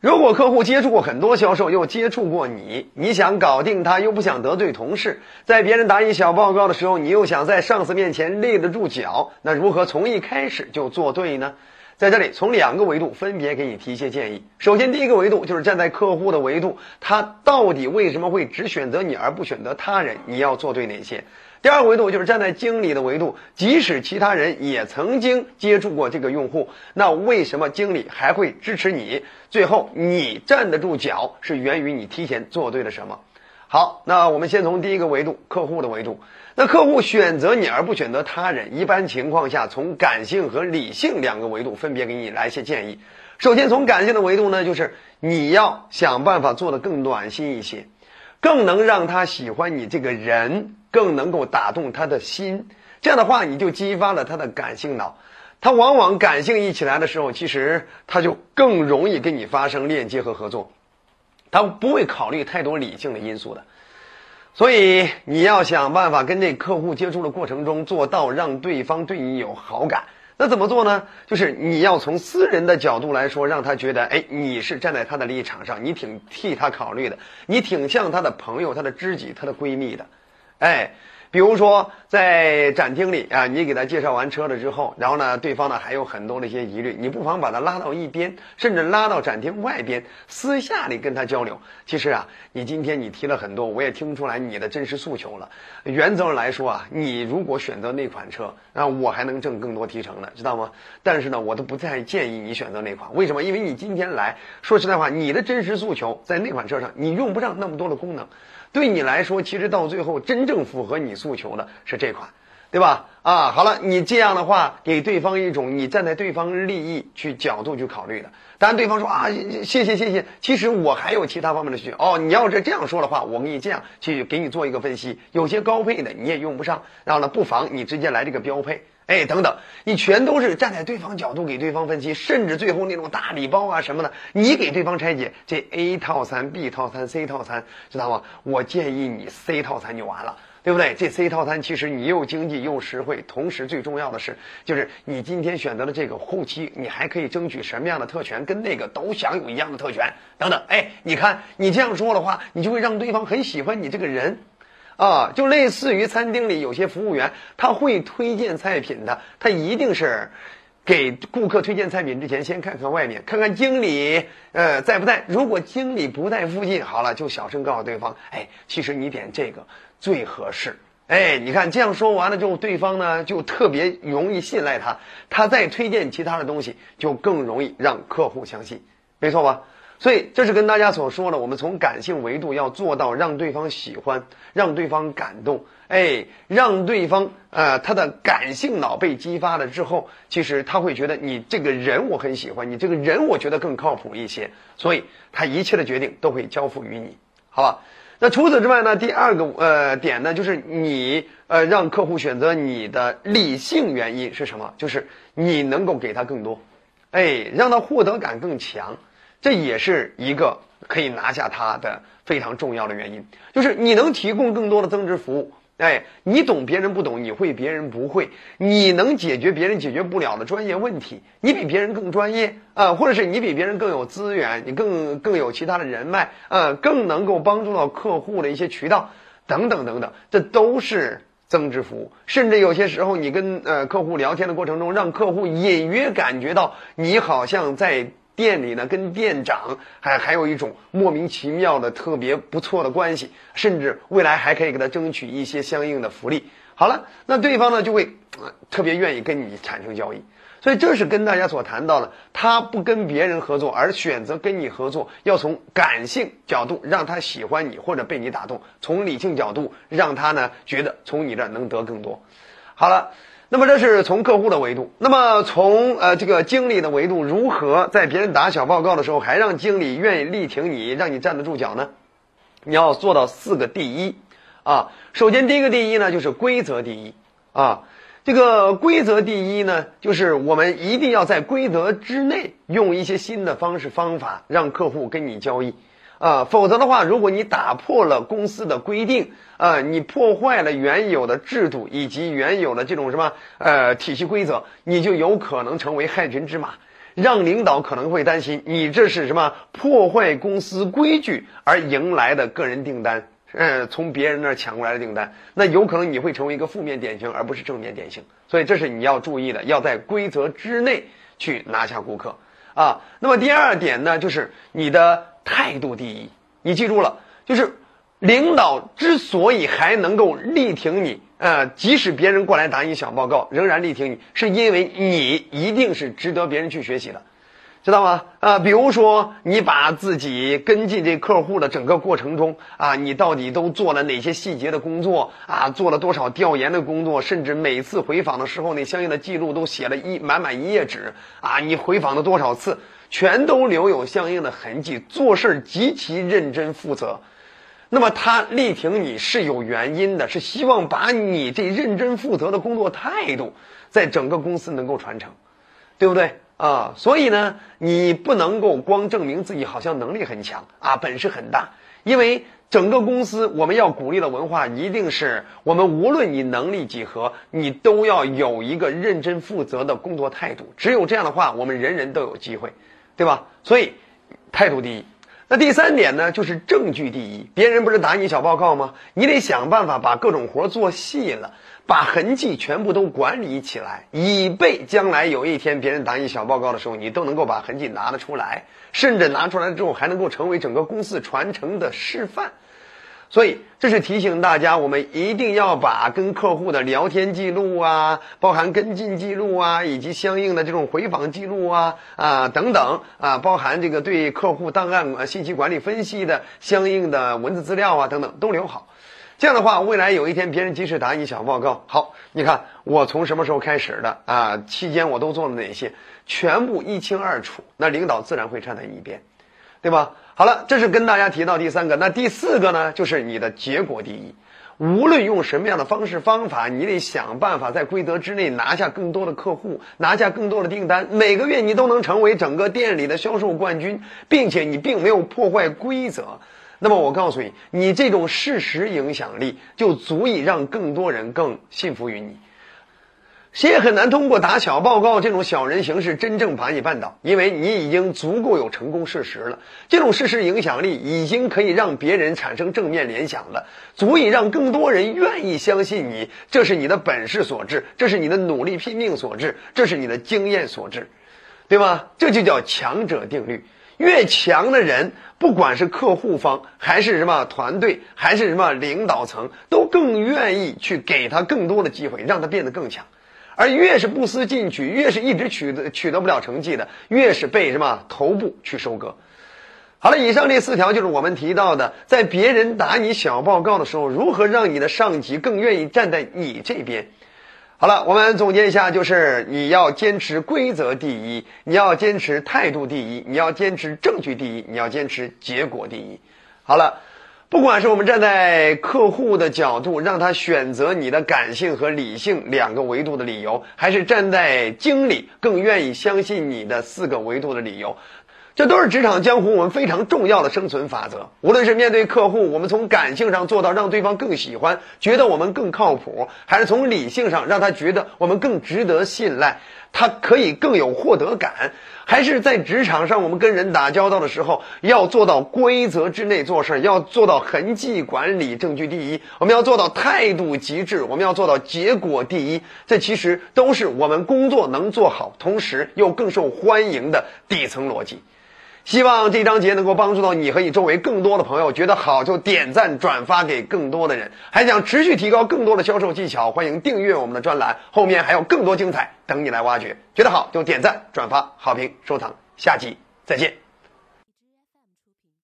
如果客户接触过很多销售，又接触过你，你想搞定他，又不想得罪同事，在别人打你小报告的时候，你又想在上司面前立得住脚，那如何从一开始就做对呢？在这里，从两个维度分别给你提一些建议。首先，第一个维度就是站在客户的维度，他到底为什么会只选择你而不选择他人？你要做对哪些？第二个维度就是站在经理的维度，即使其他人也曾经接触过这个用户，那为什么经理还会支持你？最后你站得住脚，是源于你提前做对了什么？好，那我们先从第一个维度，客户的维度。那客户选择你而不选择他人，一般情况下，从感性和理性两个维度分别给你来一些建议。首先，从感性的维度呢，就是你要想办法做得更暖心一些，更能让他喜欢你这个人。更能够打动他的心，这样的话你就激发了他的感性脑，他往往感性一起来的时候，其实他就更容易跟你发生链接和合作，他不会考虑太多理性的因素的，所以你要想办法跟这客户接触的过程中做到让对方对你有好感，那怎么做呢？就是你要从私人的角度来说，让他觉得，哎，你是站在他的立场上，你挺替他考虑的，你挺像他的朋友、他的知己、他的闺蜜的。哎，比如说在展厅里啊，你给他介绍完车了之后，然后呢，对方呢还有很多的一些疑虑，你不妨把他拉到一边，甚至拉到展厅外边，私下里跟他交流。其实啊，你今天你提了很多，我也听出来你的真实诉求了。原则上来说啊，你如果选择那款车，那我还能挣更多提成呢，知道吗？但是呢，我都不太建议你选择那款。为什么？因为你今天来说实在话，你的真实诉求在那款车上，你用不上那么多的功能。对你来说，其实到最后真正符合你诉求的是这款，对吧？啊，好了，你这样的话给对方一种你站在对方利益去角度去考虑的。当然，对方说啊，谢谢谢谢，其实我还有其他方面的需求。哦，你要是这样说的话，我给你这样去给你做一个分析，有些高配的你也用不上，然后呢，不妨你直接来这个标配。哎，等等，你全都是站在对方角度给对方分析，甚至最后那种大礼包啊什么的，你给对方拆解这 A 套餐、B 套餐、C 套餐，知道吗？我建议你 C 套餐就完了，对不对？这 C 套餐其实你又经济又实惠，同时最重要的是，就是你今天选择了这个，后期你还可以争取什么样的特权，跟那个都享有一样的特权，等等。哎，你看你这样说的话，你就会让对方很喜欢你这个人。啊，就类似于餐厅里有些服务员，他会推荐菜品的，他一定是给顾客推荐菜品之前，先看看外面，看看经理呃在不在。如果经理不在附近，好了，就小声告诉对方，哎，其实你点这个最合适。哎，你看这样说完了之后，对方呢就特别容易信赖他，他再推荐其他的东西，就更容易让客户相信，没错吧？所以，这是跟大家所说的，我们从感性维度要做到让对方喜欢，让对方感动，哎，让对方呃他的感性脑被激发了之后，其实他会觉得你这个人我很喜欢，你这个人我觉得更靠谱一些，所以他一切的决定都会交付于你，好吧？那除此之外呢？第二个呃点呢，就是你呃让客户选择你的理性原因是什么？就是你能够给他更多，哎，让他获得感更强。这也是一个可以拿下他的非常重要的原因，就是你能提供更多的增值服务，哎，你懂别人不懂，你会别人不会，你能解决别人解决不了的专业问题，你比别人更专业啊，或者是你比别人更有资源，你更更有其他的人脉啊，更能够帮助到客户的一些渠道等等等等，这都是增值服务。甚至有些时候，你跟呃客户聊天的过程中，让客户隐约感觉到你好像在。店里呢，跟店长还还有一种莫名其妙的特别不错的关系，甚至未来还可以给他争取一些相应的福利。好了，那对方呢就会特别愿意跟你产生交易。所以这是跟大家所谈到的，他不跟别人合作，而选择跟你合作，要从感性角度让他喜欢你或者被你打动，从理性角度让他呢觉得从你这儿能得更多。好了。那么这是从客户的维度，那么从呃这个经理的维度，如何在别人打小报告的时候还让经理愿意力挺你，让你站得住脚呢？你要做到四个第一，啊，首先第一个第一呢就是规则第一，啊，这个规则第一呢就是我们一定要在规则之内用一些新的方式方法让客户跟你交易。啊，否则的话，如果你打破了公司的规定，啊，你破坏了原有的制度以及原有的这种什么呃体系规则，你就有可能成为害群之马。让领导可能会担心你这是什么破坏公司规矩而迎来的个人订单，呃，从别人那儿抢过来的订单，那有可能你会成为一个负面典型，而不是正面典型。所以这是你要注意的，要在规则之内去拿下顾客啊。那么第二点呢，就是你的态度第一，你记住了，就是领导之所以还能够力挺你。呃，即使别人过来打你小报告，仍然力挺你，是因为你一定是值得别人去学习的，知道吗？啊，比如说你把自己跟进这客户的整个过程中啊，你到底都做了哪些细节的工作啊？做了多少调研的工作？甚至每次回访的时候，那相应的记录都写了一满满一页纸啊！你回访了多少次，全都留有相应的痕迹，做事极其认真负责。那么他力挺你是有原因的，是希望把你这认真负责的工作态度，在整个公司能够传承，对不对啊？所以呢，你不能够光证明自己好像能力很强啊，本事很大，因为整个公司我们要鼓励的文化一定是我们无论你能力几何，你都要有一个认真负责的工作态度。只有这样的话，我们人人都有机会，对吧？所以，态度第一。那第三点呢，就是证据第一。别人不是打你小报告吗？你得想办法把各种活做细了，把痕迹全部都管理起来，以备将来有一天别人打你小报告的时候，你都能够把痕迹拿得出来，甚至拿出来之后还能够成为整个公司传承的示范。所以，这是提醒大家，我们一定要把跟客户的聊天记录啊，包含跟进记录啊，以及相应的这种回访记录啊啊等等啊，包含这个对客户档案信息管理分析的相应的文字资料啊等等都留好。这样的话，未来有一天别人即使打你小报告，好，你看我从什么时候开始的啊？期间我都做了哪些，全部一清二楚，那领导自然会站在你一边，对吧？好了，这是跟大家提到第三个，那第四个呢，就是你的结果第一。无论用什么样的方式方法，你得想办法在规则之内拿下更多的客户，拿下更多的订单。每个月你都能成为整个店里的销售冠军，并且你并没有破坏规则。那么我告诉你，你这种事实影响力就足以让更多人更信服于你。谁也很难通过打小报告这种小人形式真正把你绊倒，因为你已经足够有成功事实了。这种事实影响力已经可以让别人产生正面联想了，足以让更多人愿意相信你。这是你的本事所致，这是你的努力拼命所致，这是你的经验所致，对吗？这就叫强者定律。越强的人，不管是客户方还是什么团队，还是什么领导层，都更愿意去给他更多的机会，让他变得更强。而越是不思进取，越是一直取得取得不了成绩的，越是被什么头部去收割。好了，以上这四条就是我们提到的，在别人打你小报告的时候，如何让你的上级更愿意站在你这边。好了，我们总结一下，就是你要坚持规则第一，你要坚持态度第一，你要坚持证据第一，你要坚持结果第一。好了。不管是我们站在客户的角度，让他选择你的感性和理性两个维度的理由，还是站在经理更愿意相信你的四个维度的理由，这都是职场江湖我们非常重要的生存法则。无论是面对客户，我们从感性上做到让对方更喜欢，觉得我们更靠谱，还是从理性上让他觉得我们更值得信赖。他可以更有获得感，还是在职场上，我们跟人打交道的时候，要做到规则之内做事，要做到痕迹管理、证据第一，我们要做到态度极致，我们要做到结果第一。这其实都是我们工作能做好，同时又更受欢迎的底层逻辑。希望这章节能够帮助到你和你周围更多的朋友，觉得好就点赞转发给更多的人。还想持续提高更多的销售技巧，欢迎订阅我们的专栏，后面还有更多精彩等你来挖掘。觉得好就点赞转发好评收藏，下期再见。